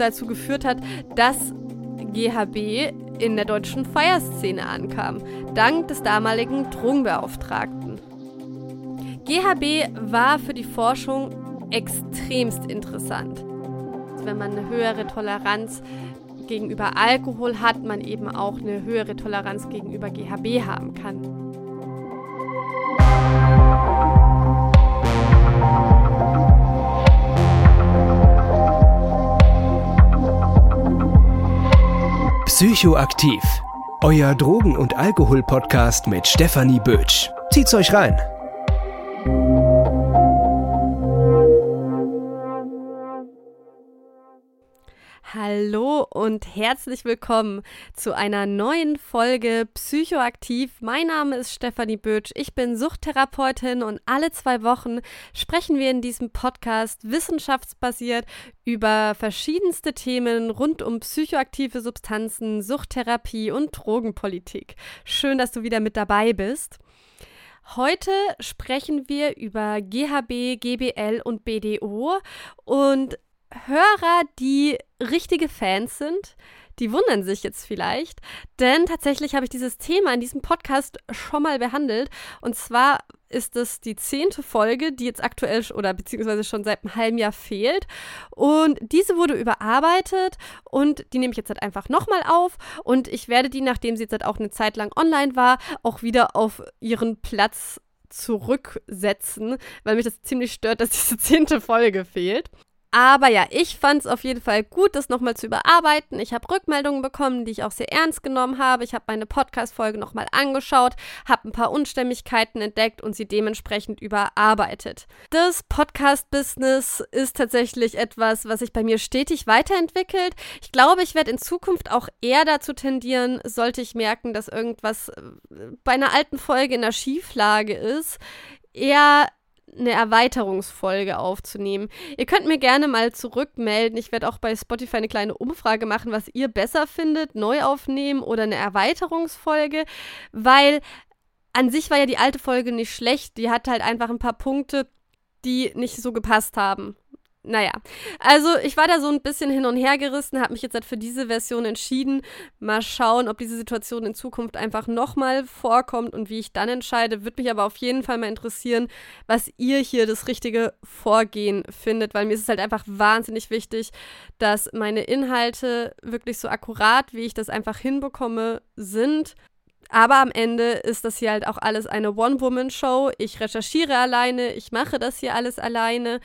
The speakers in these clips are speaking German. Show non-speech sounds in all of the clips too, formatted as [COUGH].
dazu geführt hat, dass GHB in der deutschen Feierszene ankam, dank des damaligen Drogenbeauftragten. GHB war für die Forschung extremst interessant. Wenn man eine höhere Toleranz gegenüber Alkohol hat, man eben auch eine höhere Toleranz gegenüber GHB haben kann. Psychoaktiv. Euer Drogen- und Alkohol-Podcast mit Stefanie Bötsch. Zieht's euch rein. Hallo und herzlich willkommen zu einer neuen Folge Psychoaktiv. Mein Name ist Stefanie Bötsch, ich bin Suchttherapeutin und alle zwei Wochen sprechen wir in diesem Podcast wissenschaftsbasiert über verschiedenste Themen rund um psychoaktive Substanzen, Suchttherapie und Drogenpolitik. Schön, dass du wieder mit dabei bist. Heute sprechen wir über GHB, GBL und BDO und Hörer, die richtige Fans sind, die wundern sich jetzt vielleicht, denn tatsächlich habe ich dieses Thema in diesem Podcast schon mal behandelt. Und zwar ist es die zehnte Folge, die jetzt aktuell oder beziehungsweise schon seit einem halben Jahr fehlt. Und diese wurde überarbeitet und die nehme ich jetzt halt einfach nochmal auf. Und ich werde die, nachdem sie jetzt halt auch eine Zeit lang online war, auch wieder auf ihren Platz zurücksetzen, weil mich das ziemlich stört, dass diese [LAUGHS] zehnte Folge fehlt. Aber ja, ich fand es auf jeden Fall gut, das nochmal zu überarbeiten. Ich habe Rückmeldungen bekommen, die ich auch sehr ernst genommen habe. Ich habe meine Podcast-Folge nochmal angeschaut, habe ein paar Unstimmigkeiten entdeckt und sie dementsprechend überarbeitet. Das Podcast-Business ist tatsächlich etwas, was sich bei mir stetig weiterentwickelt. Ich glaube, ich werde in Zukunft auch eher dazu tendieren, sollte ich merken, dass irgendwas äh, bei einer alten Folge in der Schieflage ist, eher eine Erweiterungsfolge aufzunehmen. Ihr könnt mir gerne mal zurückmelden. Ich werde auch bei Spotify eine kleine Umfrage machen, was ihr besser findet, neu aufnehmen oder eine Erweiterungsfolge, weil an sich war ja die alte Folge nicht schlecht. Die hat halt einfach ein paar Punkte, die nicht so gepasst haben. Naja, also ich war da so ein bisschen hin und her gerissen, habe mich jetzt halt für diese Version entschieden. Mal schauen, ob diese Situation in Zukunft einfach nochmal vorkommt und wie ich dann entscheide. Würde mich aber auf jeden Fall mal interessieren, was ihr hier das richtige Vorgehen findet, weil mir ist es halt einfach wahnsinnig wichtig, dass meine Inhalte wirklich so akkurat, wie ich das einfach hinbekomme, sind. Aber am Ende ist das hier halt auch alles eine One-Woman-Show. Ich recherchiere alleine, ich mache das hier alles alleine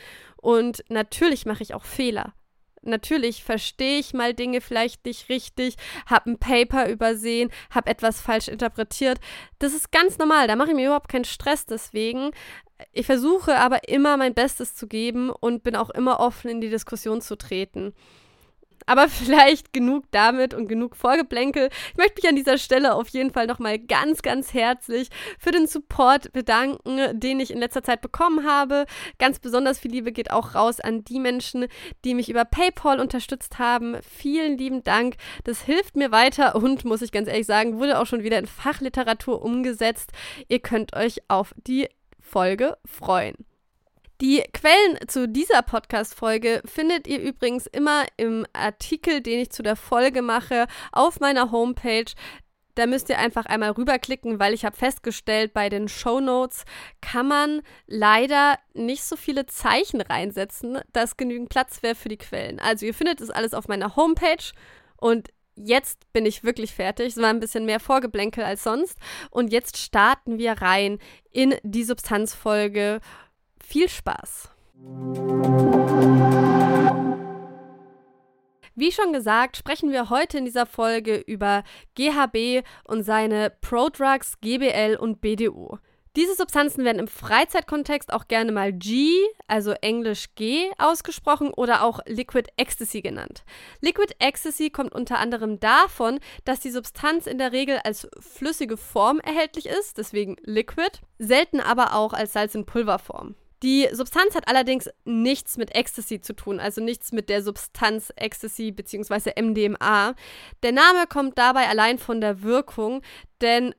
und natürlich mache ich auch Fehler. Natürlich verstehe ich mal Dinge vielleicht nicht richtig, habe ein Paper übersehen, habe etwas falsch interpretiert. Das ist ganz normal, da mache ich mir überhaupt keinen Stress deswegen. Ich versuche aber immer mein Bestes zu geben und bin auch immer offen in die Diskussion zu treten. Aber [LAUGHS] vielleicht genug damit und genug Vorgeplänkel. Ich möchte mich an dieser Stelle auf jeden Fall nochmal ganz, ganz herzlich für den Support bedanken, den ich in letzter Zeit bekommen habe. Ganz besonders viel Liebe geht auch raus an die Menschen, die mich über PayPal unterstützt haben. Vielen lieben Dank. Das hilft mir weiter und, muss ich ganz ehrlich sagen, wurde auch schon wieder in Fachliteratur umgesetzt. Ihr könnt euch auf die Folge freuen. Die Quellen zu dieser Podcast-Folge findet ihr übrigens immer im Artikel, den ich zu der Folge mache, auf meiner Homepage. Da müsst ihr einfach einmal rüberklicken, weil ich habe festgestellt, bei den Show Notes kann man leider nicht so viele Zeichen reinsetzen, dass genügend Platz wäre für die Quellen. Also ihr findet das alles auf meiner Homepage und jetzt bin ich wirklich fertig. Es war ein bisschen mehr Vorgeblänkel als sonst und jetzt starten wir rein in die Substanzfolge viel Spaß! Wie schon gesagt, sprechen wir heute in dieser Folge über GHB und seine Prodrugs GBL und BDO. Diese Substanzen werden im Freizeitkontext auch gerne mal G, also Englisch G, ausgesprochen oder auch Liquid Ecstasy genannt. Liquid Ecstasy kommt unter anderem davon, dass die Substanz in der Regel als flüssige Form erhältlich ist, deswegen Liquid, selten aber auch als Salz in Pulverform. Die Substanz hat allerdings nichts mit Ecstasy zu tun, also nichts mit der Substanz Ecstasy bzw. MDMA. Der Name kommt dabei allein von der Wirkung, denn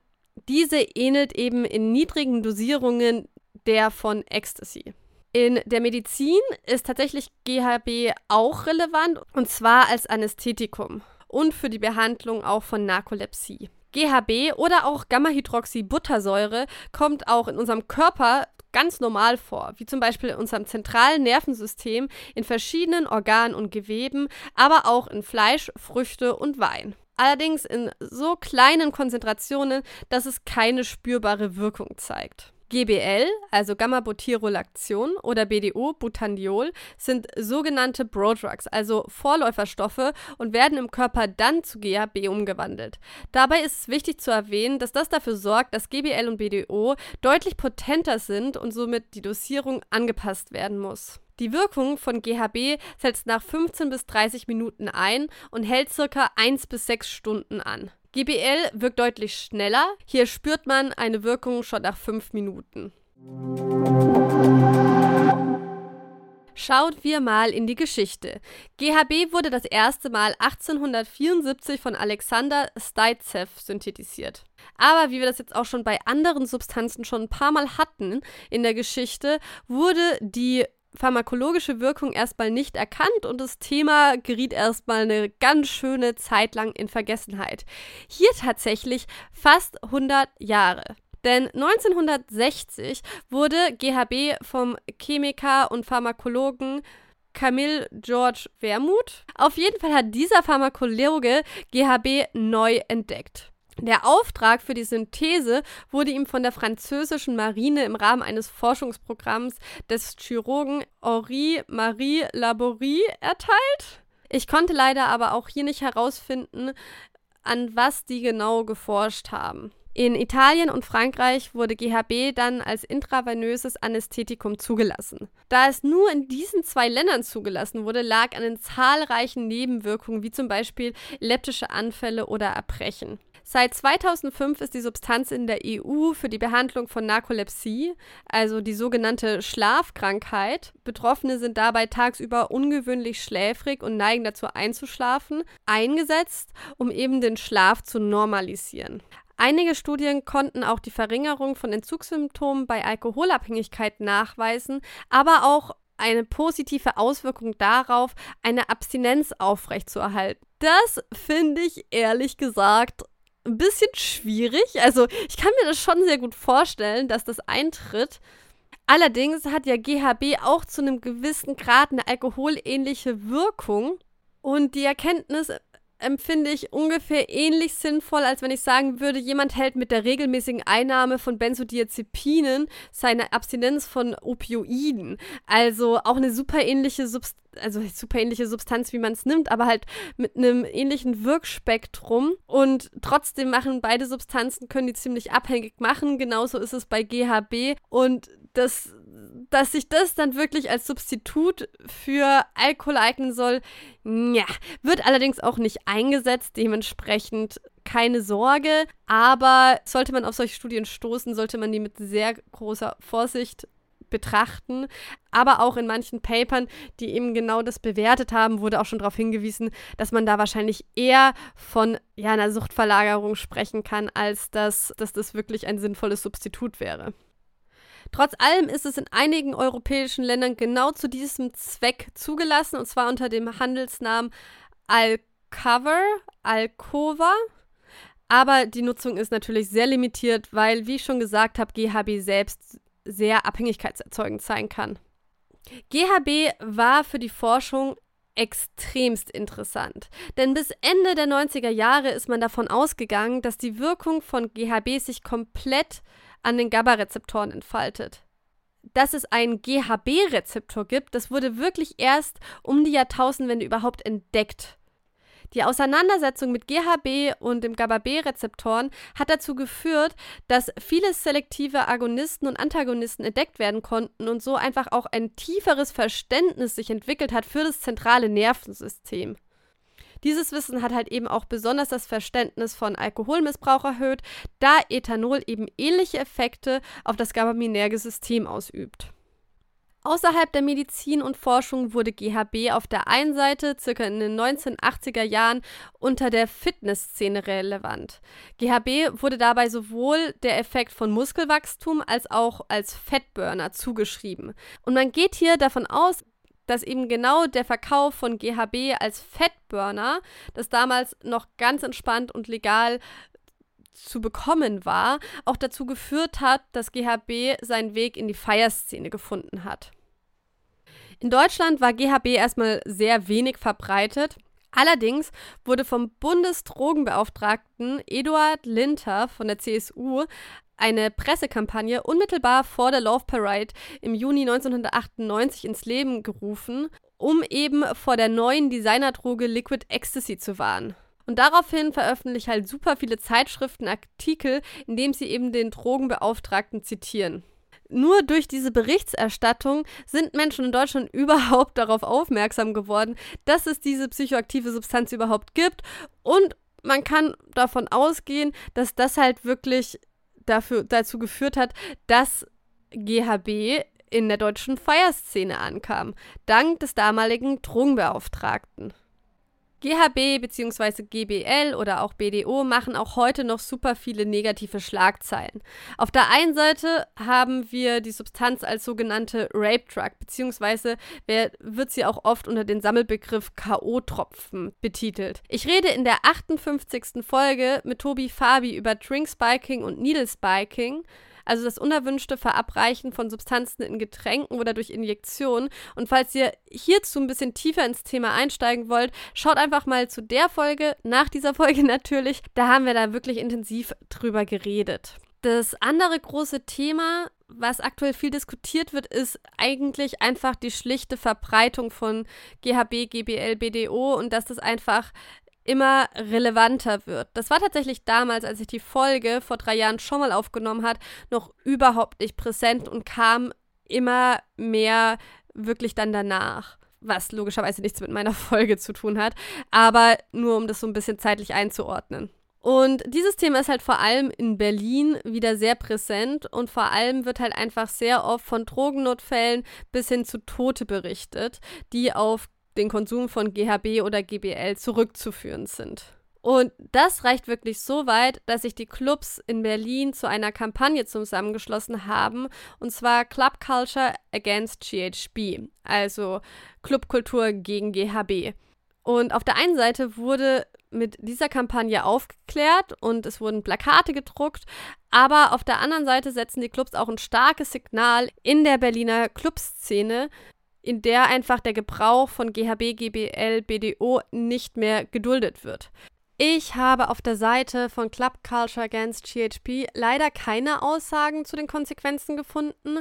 diese ähnelt eben in niedrigen Dosierungen der von Ecstasy. In der Medizin ist tatsächlich GHB auch relevant und zwar als Anästhetikum und für die Behandlung auch von Narkolepsie. GHB oder auch Gamma-Hydroxybuttersäure kommt auch in unserem Körper ganz normal vor, wie zum Beispiel in unserem zentralen Nervensystem, in verschiedenen Organen und Geweben, aber auch in Fleisch, Früchte und Wein. Allerdings in so kleinen Konzentrationen, dass es keine spürbare Wirkung zeigt. GBL, also Gamma-Butyrolaction oder BDO, Butandiol, sind sogenannte Prodrugs, also Vorläuferstoffe und werden im Körper dann zu GHB umgewandelt. Dabei ist es wichtig zu erwähnen, dass das dafür sorgt, dass GBL und BDO deutlich potenter sind und somit die Dosierung angepasst werden muss. Die Wirkung von GHB setzt nach 15 bis 30 Minuten ein und hält circa 1 bis 6 Stunden an. GBL wirkt deutlich schneller. Hier spürt man eine Wirkung schon nach 5 Minuten. Schauen wir mal in die Geschichte. GHB wurde das erste Mal 1874 von Alexander Zaitsev synthetisiert. Aber wie wir das jetzt auch schon bei anderen Substanzen schon ein paar Mal hatten in der Geschichte, wurde die pharmakologische Wirkung erstmal nicht erkannt und das Thema geriet erstmal eine ganz schöne Zeit lang in Vergessenheit. Hier tatsächlich fast 100 Jahre. Denn 1960 wurde GHB vom Chemiker und Pharmakologen Camille George Wermuth. Auf jeden Fall hat dieser Pharmakologe GHB neu entdeckt. Der Auftrag für die Synthese wurde ihm von der französischen Marine im Rahmen eines Forschungsprogramms des Chirurgen Henri Marie Laborie erteilt. Ich konnte leider aber auch hier nicht herausfinden, an was die genau geforscht haben. In Italien und Frankreich wurde GHB dann als intravenöses Anästhetikum zugelassen. Da es nur in diesen zwei Ländern zugelassen wurde, lag an den zahlreichen Nebenwirkungen wie zum Beispiel leptische Anfälle oder Erbrechen. Seit 2005 ist die Substanz in der EU für die Behandlung von Narkolepsie, also die sogenannte Schlafkrankheit, Betroffene sind dabei tagsüber ungewöhnlich schläfrig und neigen dazu einzuschlafen, eingesetzt, um eben den Schlaf zu normalisieren. Einige Studien konnten auch die Verringerung von Entzugssymptomen bei Alkoholabhängigkeit nachweisen, aber auch eine positive Auswirkung darauf, eine Abstinenz aufrechtzuerhalten. Das finde ich ehrlich gesagt ein bisschen schwierig. Also ich kann mir das schon sehr gut vorstellen, dass das eintritt. Allerdings hat ja GHB auch zu einem gewissen Grad eine alkoholähnliche Wirkung. Und die Erkenntnis empfinde ich ungefähr ähnlich sinnvoll, als wenn ich sagen würde, jemand hält mit der regelmäßigen Einnahme von Benzodiazepinen seine Abstinenz von Opioiden. Also auch eine super ähnliche Substanz, also super ähnliche Substanz, wie man es nimmt, aber halt mit einem ähnlichen Wirkspektrum. Und trotzdem machen beide Substanzen, können die ziemlich abhängig machen. Genauso ist es bei GHB. Und das dass sich das dann wirklich als Substitut für Alkohol eignen soll, ja, wird allerdings auch nicht eingesetzt, dementsprechend keine Sorge, aber sollte man auf solche Studien stoßen, sollte man die mit sehr großer Vorsicht betrachten. Aber auch in manchen Papern, die eben genau das bewertet haben, wurde auch schon darauf hingewiesen, dass man da wahrscheinlich eher von ja, einer Suchtverlagerung sprechen kann, als dass, dass das wirklich ein sinnvolles Substitut wäre. Trotz allem ist es in einigen europäischen Ländern genau zu diesem Zweck zugelassen, und zwar unter dem Handelsnamen Alcover, Alcova. Aber die Nutzung ist natürlich sehr limitiert, weil, wie ich schon gesagt habe, GHB selbst sehr abhängigkeitserzeugend sein kann. GHB war für die Forschung extremst interessant. Denn bis Ende der 90er Jahre ist man davon ausgegangen, dass die Wirkung von GHB sich komplett an den GABA-Rezeptoren entfaltet. Dass es einen GHB-Rezeptor gibt, das wurde wirklich erst um die Jahrtausendwende überhaupt entdeckt. Die Auseinandersetzung mit GHB und dem GABA-B-Rezeptoren hat dazu geführt, dass viele selektive Agonisten und Antagonisten entdeckt werden konnten und so einfach auch ein tieferes Verständnis sich entwickelt hat für das zentrale Nervensystem. Dieses Wissen hat halt eben auch besonders das Verständnis von Alkoholmissbrauch erhöht, da Ethanol eben ähnliche Effekte auf das gabaminerge System ausübt. Außerhalb der Medizin und Forschung wurde GHB auf der einen Seite circa in den 1980er Jahren unter der Fitnessszene relevant. GHB wurde dabei sowohl der Effekt von Muskelwachstum als auch als Fettburner zugeschrieben. Und man geht hier davon aus, dass eben genau der Verkauf von GHB als Fettburner, das damals noch ganz entspannt und legal zu bekommen war, auch dazu geführt hat, dass GHB seinen Weg in die Feierszene gefunden hat. In Deutschland war GHB erstmal sehr wenig verbreitet. Allerdings wurde vom Bundesdrogenbeauftragten Eduard Linter von der CSU eine Pressekampagne unmittelbar vor der Love Parade im Juni 1998 ins Leben gerufen, um eben vor der neuen Designerdroge Liquid Ecstasy zu warnen. Und daraufhin veröffentlicht halt super viele Zeitschriften Artikel, in dem sie eben den Drogenbeauftragten zitieren. Nur durch diese Berichterstattung sind Menschen in Deutschland [LAUGHS] überhaupt darauf aufmerksam geworden, dass es diese psychoaktive Substanz überhaupt gibt. Und man kann davon ausgehen, dass das halt wirklich dafür, dazu geführt hat, dass GHB in der deutschen Feierszene ankam, dank des damaligen Drogenbeauftragten. GHB bzw. GBL oder auch BDO machen auch heute noch super viele negative Schlagzeilen. Auf der einen Seite haben wir die Substanz als sogenannte Rape Drug bzw. wird sie auch oft unter den Sammelbegriff KO-Tropfen betitelt. Ich rede in der 58. Folge mit Tobi Fabi über Drink Spiking und Needle Spiking also das unerwünschte Verabreichen von Substanzen in Getränken oder durch Injektion. Und falls ihr hierzu ein bisschen tiefer ins Thema einsteigen wollt, schaut einfach mal zu der Folge, nach dieser Folge [LAUGHS] natürlich. Da haben wir da wirklich intensiv drüber geredet. Das andere große Thema, was aktuell viel diskutiert wird, ist eigentlich einfach die schlichte Verbreitung von GHB, GBL, BDO und dass das einfach immer relevanter wird. Das war tatsächlich damals, als ich die Folge vor drei Jahren schon mal aufgenommen hat, noch überhaupt nicht präsent und kam immer mehr wirklich dann danach. Was logischerweise nichts mit meiner [LAUGHS] Folge zu tun hat, aber nur um das so ein bisschen zeitlich einzuordnen. Und dieses Thema ist halt vor allem in Berlin wieder sehr präsent und vor allem wird halt einfach sehr oft von Drogennotfällen bis hin zu Tote berichtet, die auf den Konsum von GHB oder GBL zurückzuführen sind. Und das reicht wirklich so weit, dass sich die Clubs in Berlin zu einer Kampagne zusammengeschlossen haben, und zwar Club Culture Against GHB, also Clubkultur gegen GHB. Und auf der einen Seite wurde mit dieser Kampagne aufgeklärt und es wurden Plakate gedruckt, aber auf der anderen Seite setzen die Clubs auch ein starkes Signal in der Berliner Clubszene, in der einfach der Gebrauch von GHB, GBL, BDO nicht mehr geduldet wird. Ich habe auf der Seite von Club Culture Against GHB leider keine Aussagen zu den Konsequenzen gefunden,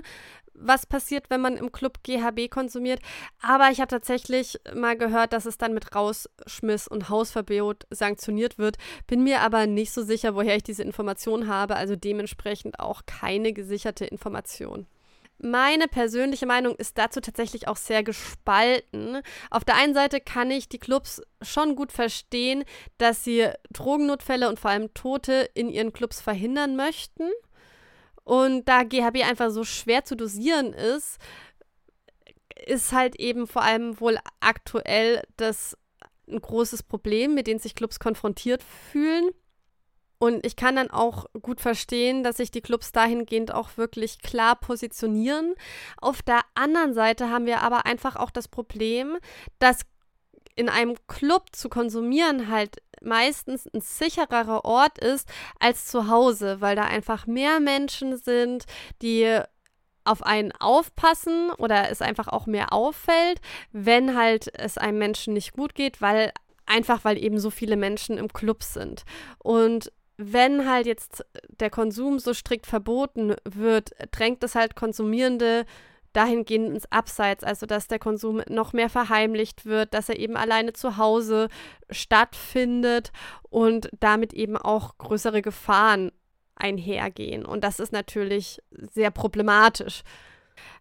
was passiert, wenn man im Club GHB konsumiert. Aber ich habe tatsächlich mal gehört, dass es dann mit Rausschmiss und Hausverbot sanktioniert wird. Bin mir aber nicht so sicher, woher ich diese Information habe, also dementsprechend auch keine gesicherte Information. Meine persönliche Meinung ist dazu tatsächlich auch sehr gespalten. Auf der einen Seite kann ich die Clubs schon gut verstehen, dass sie Drogennotfälle und vor allem Tote in ihren Clubs verhindern möchten. Und da GHB einfach so schwer zu dosieren ist, ist halt eben vor allem wohl aktuell das ein großes Problem, mit dem sich Clubs konfrontiert fühlen. Und ich kann dann auch gut verstehen, dass sich die Clubs dahingehend auch wirklich klar positionieren. Auf der anderen Seite haben wir aber einfach auch das Problem, dass in einem Club zu konsumieren halt meistens ein sichererer Ort ist als zu Hause, weil da einfach mehr Menschen sind, die auf einen aufpassen oder es einfach auch mehr auffällt, wenn halt es einem Menschen nicht gut geht, weil einfach weil eben so viele Menschen im Club sind. Und wenn halt jetzt der Konsum so strikt verboten wird, drängt es halt Konsumierende dahingehend ins Abseits, also dass der Konsum noch mehr verheimlicht wird, dass er eben alleine zu Hause stattfindet und damit eben auch größere Gefahren einhergehen. Und das ist natürlich sehr problematisch.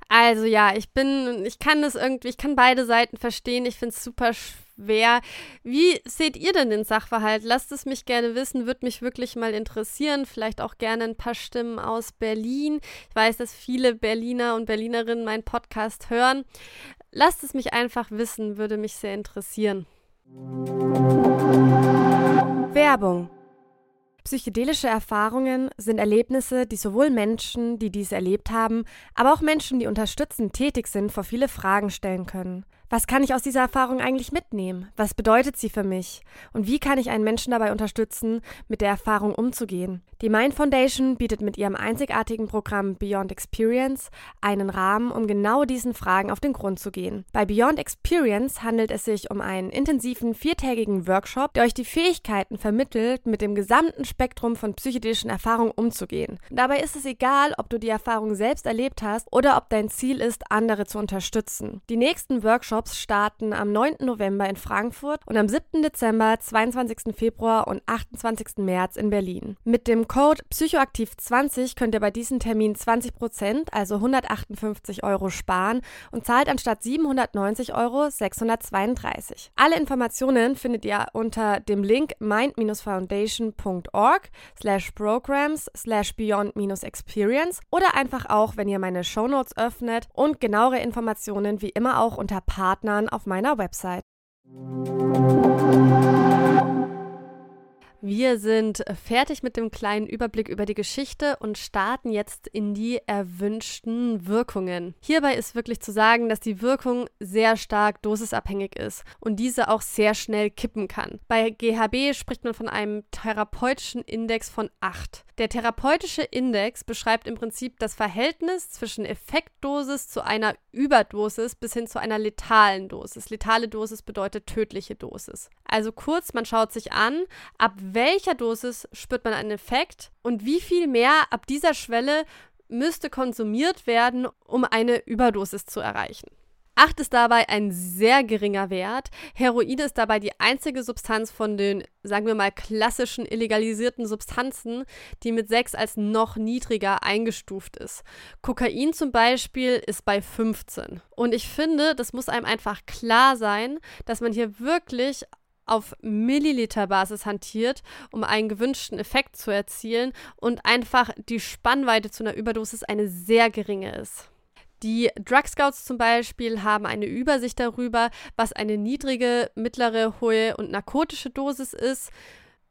Also ja, ich bin, ich kann das irgendwie, ich kann beide Seiten verstehen. Ich finde es super schwierig schwer. Wie seht ihr denn den Sachverhalt? Lasst es mich gerne wissen, würde mich wirklich mal interessieren. Vielleicht auch gerne ein paar Stimmen aus Berlin. Ich weiß, dass viele Berliner und Berlinerinnen meinen Podcast hören. Lasst es mich einfach wissen, würde mich sehr interessieren. Werbung Psychedelische Erfahrungen sind Erlebnisse, die sowohl Menschen, die dies erlebt haben, aber auch Menschen, die unterstützend tätig sind, vor viele Fragen stellen können. Was kann ich aus dieser Erfahrung eigentlich mitnehmen? Was bedeutet sie für mich? Und wie kann ich einen Menschen dabei unterstützen, mit der Erfahrung umzugehen? Die Mind Foundation bietet mit ihrem einzigartigen Programm Beyond Experience einen Rahmen, um genau diesen Fragen auf den Grund zu gehen. Bei Beyond Experience handelt es sich um einen intensiven viertägigen Workshop, der euch die Fähigkeiten vermittelt, mit dem gesamten Spektrum von psychedelischen Erfahrungen umzugehen. Dabei ist es egal, ob du die Erfahrung selbst erlebt hast oder ob dein Ziel ist, andere zu unterstützen. Die nächsten Workshops Workshops starten am 9. November in Frankfurt und am 7. Dezember, 22. Februar und 28. März in Berlin. Mit dem Code Psychoaktiv20 könnt ihr bei diesem Termin 20%, also 158 Euro sparen und zahlt anstatt 790 Euro 632. Alle Informationen findet ihr unter dem Link mind-foundation.org slash programs slash beyond-experience oder einfach auch, wenn ihr meine Shownotes öffnet und genauere Informationen wie immer auch unter Partner Partnern auf meiner Website. Wir sind fertig mit dem kleinen Überblick über die Geschichte und starten jetzt in die erwünschten Wirkungen. Hierbei ist wirklich zu sagen, dass die Wirkung sehr stark dosisabhängig ist und diese auch sehr schnell kippen kann. Bei GHB spricht man von einem therapeutischen Index von 8. Der therapeutische Index beschreibt im Prinzip das Verhältnis zwischen Effektdosis zu einer Überdosis bis hin zu einer letalen Dosis. Letale Dosis bedeutet tödliche Dosis. Also kurz, man schaut sich an, ab welcher Dosis spürt man einen Effekt und wie viel mehr ab dieser Schwelle müsste konsumiert werden, um eine Überdosis zu erreichen. 8 ist dabei ein sehr geringer Wert. Heroin ist dabei die einzige Substanz von den, sagen wir mal, klassischen illegalisierten Substanzen, die mit 6 als noch niedriger eingestuft ist. Kokain zum Beispiel ist bei 15. Und ich finde, das muss einem einfach klar sein, dass man hier wirklich auf Milliliterbasis hantiert, um einen gewünschten Effekt zu erzielen und einfach die Spannweite zu einer Überdosis eine sehr geringe ist. Die Drug Scouts zum Beispiel haben eine Übersicht darüber, was eine niedrige, mittlere, hohe und narkotische Dosis ist.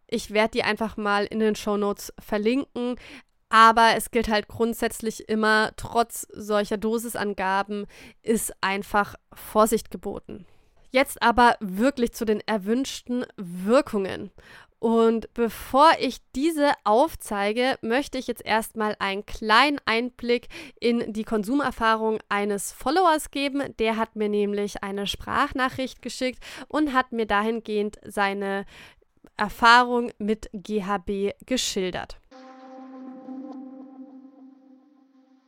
Ich werde die einfach mal in den Show Notes verlinken. Aber es gilt halt grundsätzlich immer, trotz solcher Dosisangaben ist einfach Vorsicht geboten. Jetzt aber wirklich zu den erwünschten Wirkungen. Und bevor ich diese aufzeige, möchte ich jetzt erstmal einen kleinen Einblick in die Konsumerfahrung eines Followers geben. Der hat mir nämlich eine Sprachnachricht geschickt und hat mir dahingehend seine Erfahrung mit GHB geschildert.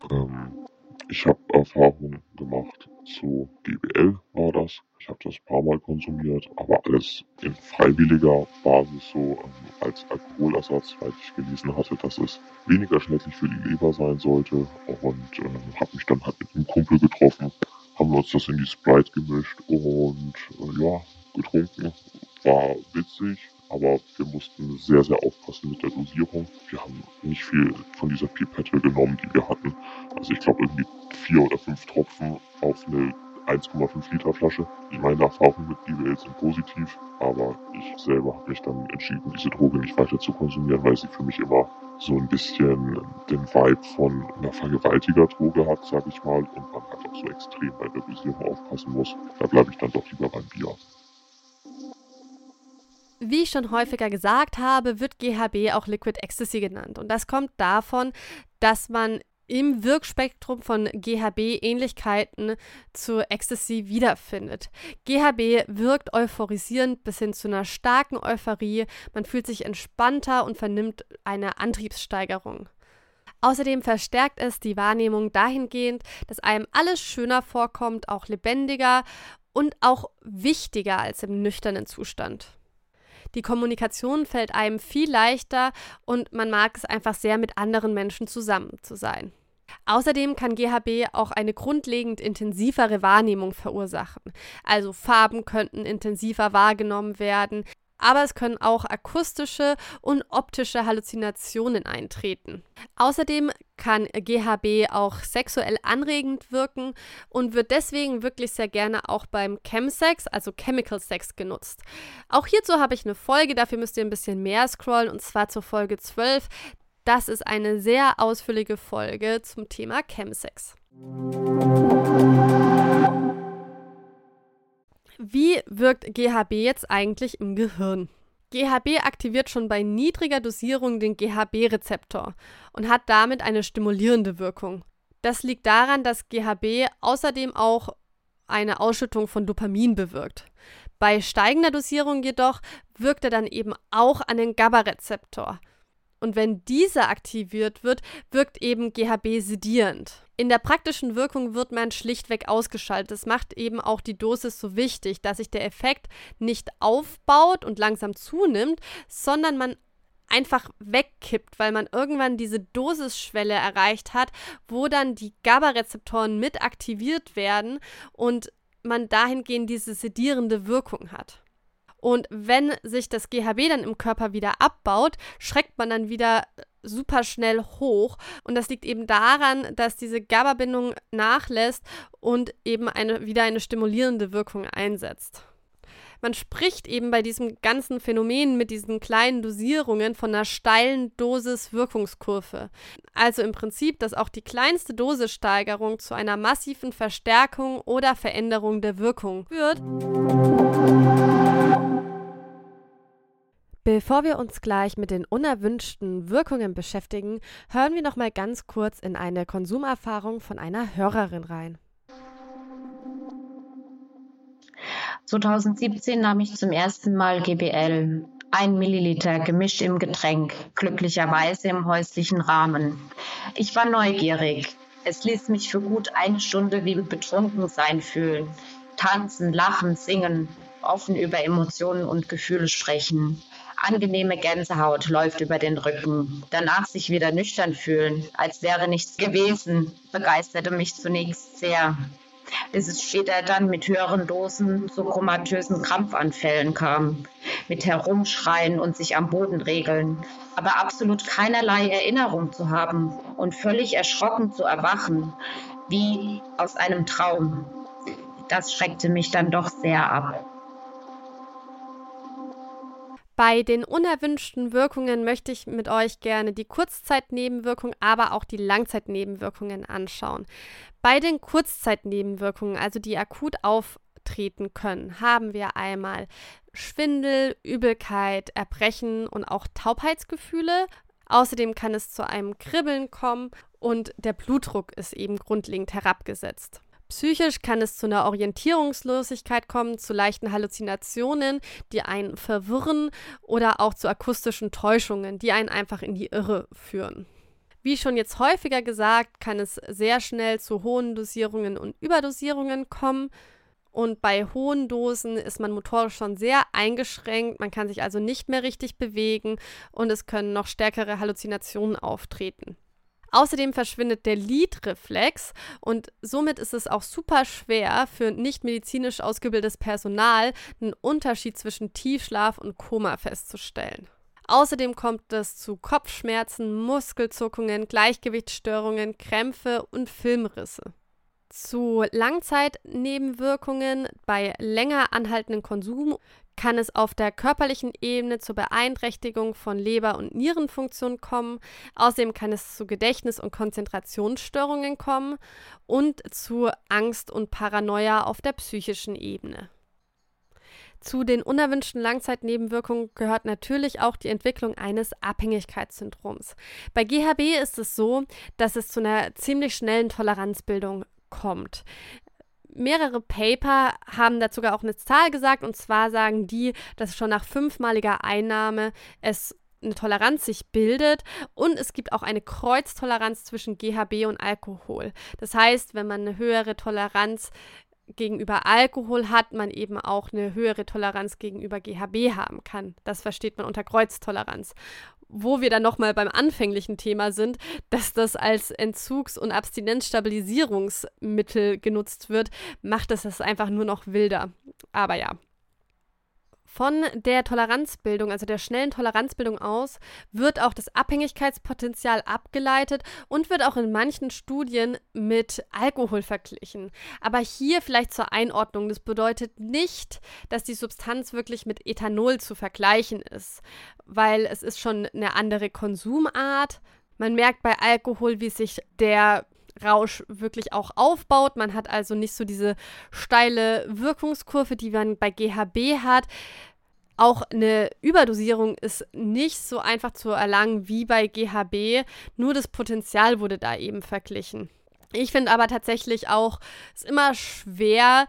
Ähm, ich habe Erfahrungen gemacht zu GBL war das. Ich habe das ein paar Mal konsumiert, aber alles in freiwilliger Basis so ähm, als Alkoholersatz, weil ich gelesen hatte, dass es weniger schädlich für die Leber sein sollte. Und äh, habe mich dann halt mit einem Kumpel getroffen, haben wir uns das in die Sprite gemischt und äh, ja, getrunken. War witzig, aber wir mussten sehr, sehr aufpassen mit der Dosierung. Wir haben nicht viel von dieser Pipette genommen, die wir hatten. Also ich glaube irgendwie 1,5 Liter Flasche. Meine Erfahrungen mit BWL sind positiv, aber ich selber habe mich dann entschieden, diese Droge nicht weiter zu konsumieren, weil sie für mich immer so ein bisschen den Vibe von einer Vergewaltigerdroge hat, sag ich mal, und man halt auch so extrem bei der Dosierung aufpassen muss. Da bleibe ich dann doch lieber beim Bier. Wie ich schon häufiger gesagt habe, wird GHB auch Liquid Ecstasy genannt. Und das kommt davon, dass man im Wirkspektrum von GHB Ähnlichkeiten zu Ecstasy wiederfindet. GHB wirkt euphorisierend bis hin zu einer starken Euphorie. Man fühlt sich entspannter und vernimmt eine Antriebssteigerung. Außerdem verstärkt es die Wahrnehmung dahingehend, dass einem alles schöner vorkommt, auch lebendiger und auch wichtiger als im nüchternen Zustand. Die Kommunikation fällt einem viel leichter und man mag es einfach sehr, mit anderen Menschen zusammen zu sein. Außerdem kann GHB auch eine grundlegend intensivere Wahrnehmung verursachen. Also Farben könnten intensiver wahrgenommen werden, aber es können auch akustische und optische Halluzinationen eintreten. Außerdem kann GHB auch sexuell anregend wirken und wird deswegen wirklich sehr gerne auch beim Chemsex, also Chemical Sex, genutzt. Auch hierzu habe ich eine Folge, dafür müsst ihr ein bisschen mehr scrollen und zwar zur Folge 12. Das ist eine sehr ausführliche Folge zum Thema Chemsex. Wie wirkt GHB jetzt eigentlich im Gehirn? GHB aktiviert schon bei niedriger Dosierung den GHB-Rezeptor und hat damit eine stimulierende Wirkung. Das liegt daran, dass GHB außerdem auch eine Ausschüttung von Dopamin bewirkt. Bei steigender Dosierung jedoch wirkt er dann eben auch an den GABA-Rezeptor. Und wenn dieser aktiviert wird, wirkt eben GHB sedierend. In der praktischen Wirkung wird man schlichtweg ausgeschaltet. Das macht eben auch die Dosis so wichtig, dass sich der Effekt nicht aufbaut und langsam zunimmt, sondern man einfach wegkippt, weil man irgendwann diese Dosisschwelle erreicht hat, wo dann die GABA-Rezeptoren mit aktiviert werden und man dahingehend diese sedierende Wirkung hat. Und wenn sich das GHB dann im Körper wieder abbaut, schreckt man dann wieder super schnell hoch. Und das liegt eben daran, dass diese GABA-Bindung nachlässt und eben eine, wieder eine stimulierende Wirkung einsetzt. Man spricht eben bei diesem ganzen Phänomen mit diesen kleinen Dosierungen von einer steilen Dosis-Wirkungskurve. Also im Prinzip, dass auch die kleinste Dosissteigerung zu einer massiven Verstärkung oder Veränderung der Wirkung führt. Bevor wir uns gleich mit den unerwünschten Wirkungen beschäftigen, hören wir noch mal ganz kurz in eine Konsumerfahrung von einer Hörerin rein. 2017 nahm ich zum ersten Mal GBL. Ein Milliliter gemischt im Getränk, glücklicherweise im häuslichen Rahmen. Ich war neugierig. Es ließ mich für gut eine Stunde wie betrunken sein fühlen. Tanzen, lachen, singen, offen über Emotionen und Gefühle sprechen. Angenehme Gänsehaut läuft über den Rücken. Danach sich wieder nüchtern fühlen, als wäre nichts gewesen, begeisterte mich zunächst sehr. Bis es später dann mit höheren Dosen zu komatösen Krampfanfällen kam, mit Herumschreien und sich am Boden regeln, aber absolut keinerlei Erinnerung zu haben und völlig erschrocken zu erwachen, wie aus einem Traum. Das schreckte mich dann doch sehr ab. Bei den unerwünschten Wirkungen möchte ich mit euch gerne die Kurzzeitnebenwirkungen, aber auch die Langzeitnebenwirkungen anschauen. Bei den Kurzzeitnebenwirkungen, also die akut auftreten können, haben wir einmal Schwindel, Übelkeit, Erbrechen und auch Taubheitsgefühle. Außerdem kann es zu einem Kribbeln kommen und der Blutdruck ist eben grundlegend herabgesetzt. Psychisch kann es zu einer Orientierungslosigkeit kommen, zu leichten Halluzinationen, die einen verwirren oder auch zu akustischen Täuschungen, die einen einfach in die Irre führen. Wie schon jetzt häufiger gesagt, kann es sehr schnell zu hohen Dosierungen und Überdosierungen kommen. Und bei hohen Dosen ist man motorisch schon sehr eingeschränkt, man kann sich also nicht mehr richtig bewegen und es können noch stärkere Halluzinationen auftreten. Außerdem verschwindet der Lidreflex und somit ist es auch super schwer für nicht medizinisch ausgebildetes Personal einen Unterschied zwischen Tiefschlaf und Koma festzustellen. Außerdem kommt es zu Kopfschmerzen, Muskelzuckungen, Gleichgewichtsstörungen, Krämpfe und Filmrisse. Zu Langzeitnebenwirkungen bei länger anhaltendem Konsum kann es auf der körperlichen Ebene zur Beeinträchtigung von Leber- und Nierenfunktion kommen. Außerdem kann es zu Gedächtnis- und Konzentrationsstörungen kommen und zu Angst und Paranoia auf der psychischen Ebene. Zu den unerwünschten Langzeitnebenwirkungen gehört natürlich auch die Entwicklung eines Abhängigkeitssyndroms. Bei GHB ist es so, dass es zu einer ziemlich schnellen Toleranzbildung kommt mehrere Paper haben dazu auch eine Zahl gesagt, und zwar sagen die, dass schon nach fünfmaliger Einnahme es eine Toleranz sich bildet und es gibt auch eine Kreuztoleranz zwischen GHB und Alkohol. Das heißt, wenn man eine höhere Toleranz gegenüber Alkohol hat, man eben auch eine höhere Toleranz gegenüber GHB haben kann. Das versteht man unter Kreuztoleranz. Wo wir dann nochmal beim anfänglichen Thema sind, dass das als Entzugs- und Abstinenzstabilisierungsmittel genutzt wird, macht es das einfach nur noch wilder. Aber ja, von der Toleranzbildung, also der schnellen Toleranzbildung aus, wird auch das Abhängigkeitspotenzial abgeleitet und wird auch in manchen Studien mit Alkohol verglichen. Aber hier vielleicht zur Einordnung, das bedeutet nicht, dass die Substanz wirklich mit Ethanol zu vergleichen ist, weil es ist schon eine andere Konsumart. Man merkt bei Alkohol, wie sich der Rausch wirklich auch aufbaut. Man hat also nicht so diese steile Wirkungskurve, die man bei GHB hat. Auch eine Überdosierung ist nicht so einfach zu erlangen wie bei GHB, nur das Potenzial wurde da eben verglichen. Ich finde aber tatsächlich auch, es ist immer schwer,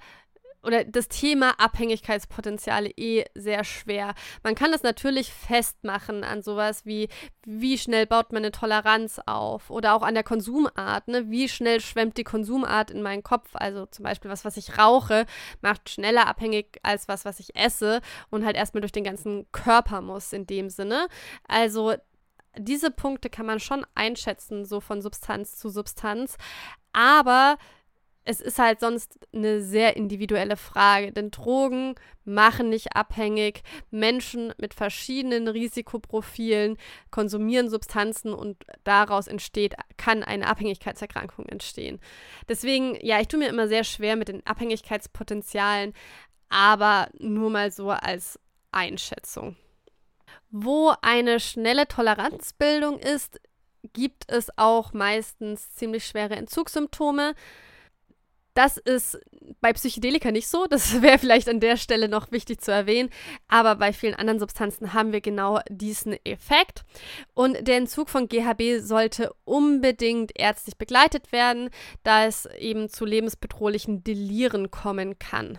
oder das Thema Abhängigkeitspotenziale eh sehr schwer. Man kann es natürlich festmachen an sowas wie, wie schnell baut man eine Toleranz auf oder auch an der Konsumart, ne? Wie schnell schwemmt die Konsumart in meinen Kopf? Also zum Beispiel was, was ich rauche, macht schneller abhängig als was, was ich esse und halt erstmal durch den ganzen Körper muss in dem Sinne. Also diese Punkte kann man schon einschätzen, so von Substanz zu Substanz. Aber es ist halt sonst eine sehr individuelle Frage, denn Drogen machen nicht abhängig. Menschen mit verschiedenen Risikoprofilen konsumieren Substanzen und daraus entsteht, kann eine Abhängigkeitserkrankung entstehen. Deswegen, ja, ich tue mir immer sehr schwer mit den Abhängigkeitspotenzialen, aber nur mal so als Einschätzung. Wo eine schnelle Toleranzbildung ist, gibt es auch meistens ziemlich schwere Entzugssymptome. Das ist bei Psychedelika nicht so. Das [LAUGHS] wäre vielleicht an der Stelle noch wichtig zu erwähnen. Aber bei vielen anderen Substanzen haben wir genau diesen Effekt. Und der Entzug von GHB sollte unbedingt ärztlich begleitet werden, da es eben zu lebensbedrohlichen Deliren kommen kann.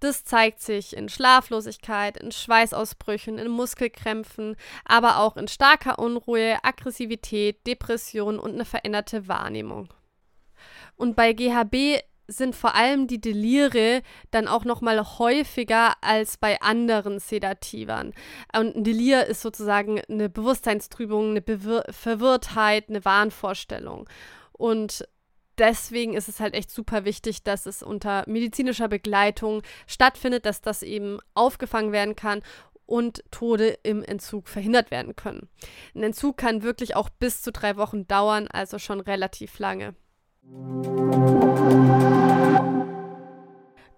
Das zeigt sich in Schlaflosigkeit, in Schweißausbrüchen, in Muskelkrämpfen, aber auch in starker Unruhe, Aggressivität, Depression und eine veränderte Wahrnehmung. Und bei GHB sind vor allem die Delire dann auch noch mal häufiger als bei anderen Sedativern. Und ein Delir ist sozusagen eine Bewusstseinstrübung, eine Bewir Verwirrtheit, eine Wahnvorstellung. Und deswegen ist es halt echt super wichtig, dass es unter medizinischer Begleitung stattfindet, dass das eben aufgefangen werden kann und Tode im Entzug verhindert werden können. Ein Entzug kann wirklich auch bis zu drei Wochen dauern, also schon relativ lange.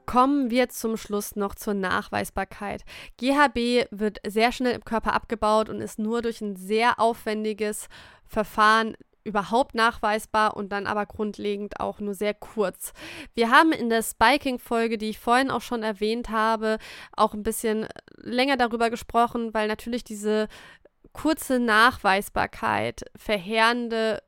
Kommen wir zum Schluss noch zur Nachweisbarkeit. GHB wird sehr schnell im Körper abgebaut und ist nur durch ein sehr aufwendiges Verfahren überhaupt nachweisbar und dann aber grundlegend auch nur sehr kurz. Wir haben in der Spiking-Folge, die ich vorhin auch schon erwähnt habe, auch ein bisschen länger darüber gesprochen, weil natürlich diese kurze Nachweisbarkeit verheerende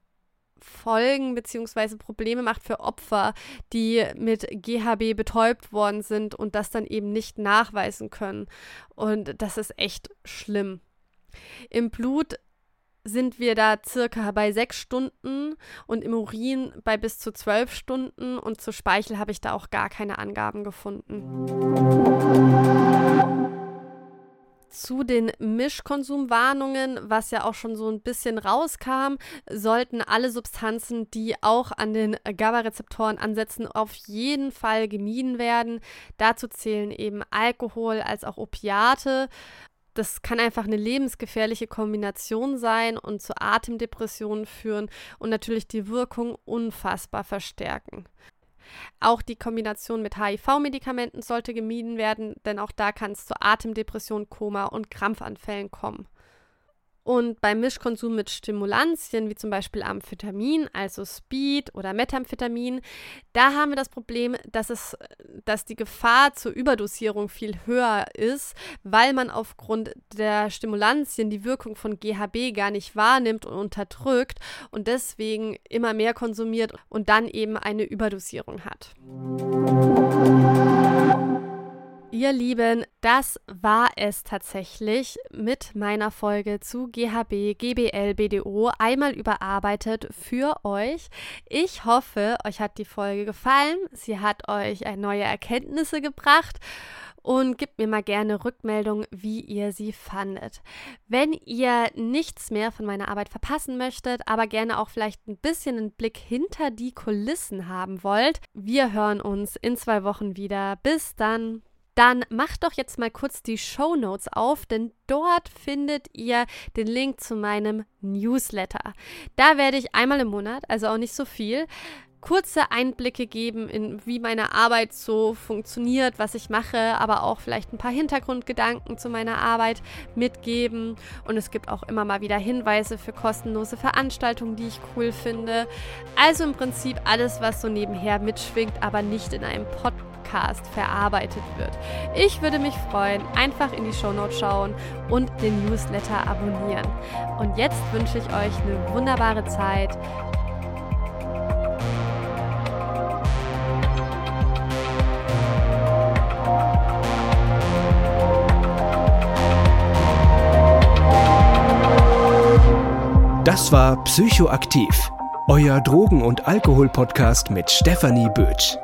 Folgen bzw. Probleme macht für Opfer, die mit GHB betäubt worden sind und das dann eben nicht nachweisen können. Und das ist echt schlimm. Im Blut sind wir da circa bei sechs Stunden und im Urin bei bis zu zwölf Stunden und zu Speichel habe ich da auch gar keine Angaben gefunden. Zu den Mischkonsumwarnungen, was ja auch schon so ein bisschen rauskam, sollten alle Substanzen, die auch an den GABA-Rezeptoren ansetzen, auf jeden Fall gemieden werden. Dazu zählen eben Alkohol als auch Opiate. Das kann einfach eine lebensgefährliche Kombination sein und zu Atemdepressionen führen und natürlich die Wirkung unfassbar verstärken. Auch die Kombination mit HIV-Medikamenten sollte gemieden werden, denn auch da kann es zu Atemdepression, Koma und Krampfanfällen kommen. Und beim Mischkonsum mit Stimulantien, wie zum Beispiel Amphetamin, also Speed oder Methamphetamin, da haben wir das Problem, dass, es, dass die Gefahr zur Überdosierung viel höher ist, weil man aufgrund der Stimulantien die Wirkung von GHB gar nicht wahrnimmt und unterdrückt und deswegen immer mehr konsumiert und dann eben eine Überdosierung hat. Ihr Lieben, das war es tatsächlich mit meiner Folge zu GHB, GBL, BDO einmal überarbeitet für euch. Ich hoffe, euch hat die Folge gefallen. Sie hat euch neue Erkenntnisse gebracht und gebt mir mal gerne Rückmeldung, wie ihr sie fandet. Wenn ihr nichts mehr von meiner Arbeit verpassen möchtet, aber gerne auch vielleicht ein bisschen einen Blick hinter die Kulissen haben wollt, wir hören uns in zwei Wochen wieder. Bis dann dann macht doch jetzt mal kurz die Show Notes auf, denn dort findet ihr den Link zu meinem Newsletter. Da werde ich einmal im Monat, also auch nicht so viel, kurze Einblicke geben in wie meine Arbeit so funktioniert, was ich mache, aber auch vielleicht ein paar Hintergrundgedanken zu meiner Arbeit mitgeben. Und es gibt auch immer mal wieder Hinweise für kostenlose Veranstaltungen, die ich cool finde. Also im Prinzip alles, was so nebenher mitschwingt, aber nicht in einem Podcast Podcast verarbeitet wird. Ich würde mich freuen, einfach in die Shownotes schauen und den Newsletter abonnieren. Und jetzt wünsche ich euch eine wunderbare Zeit. Das war Psychoaktiv, euer Drogen- und Alkohol-Podcast mit Stefanie Bötsch.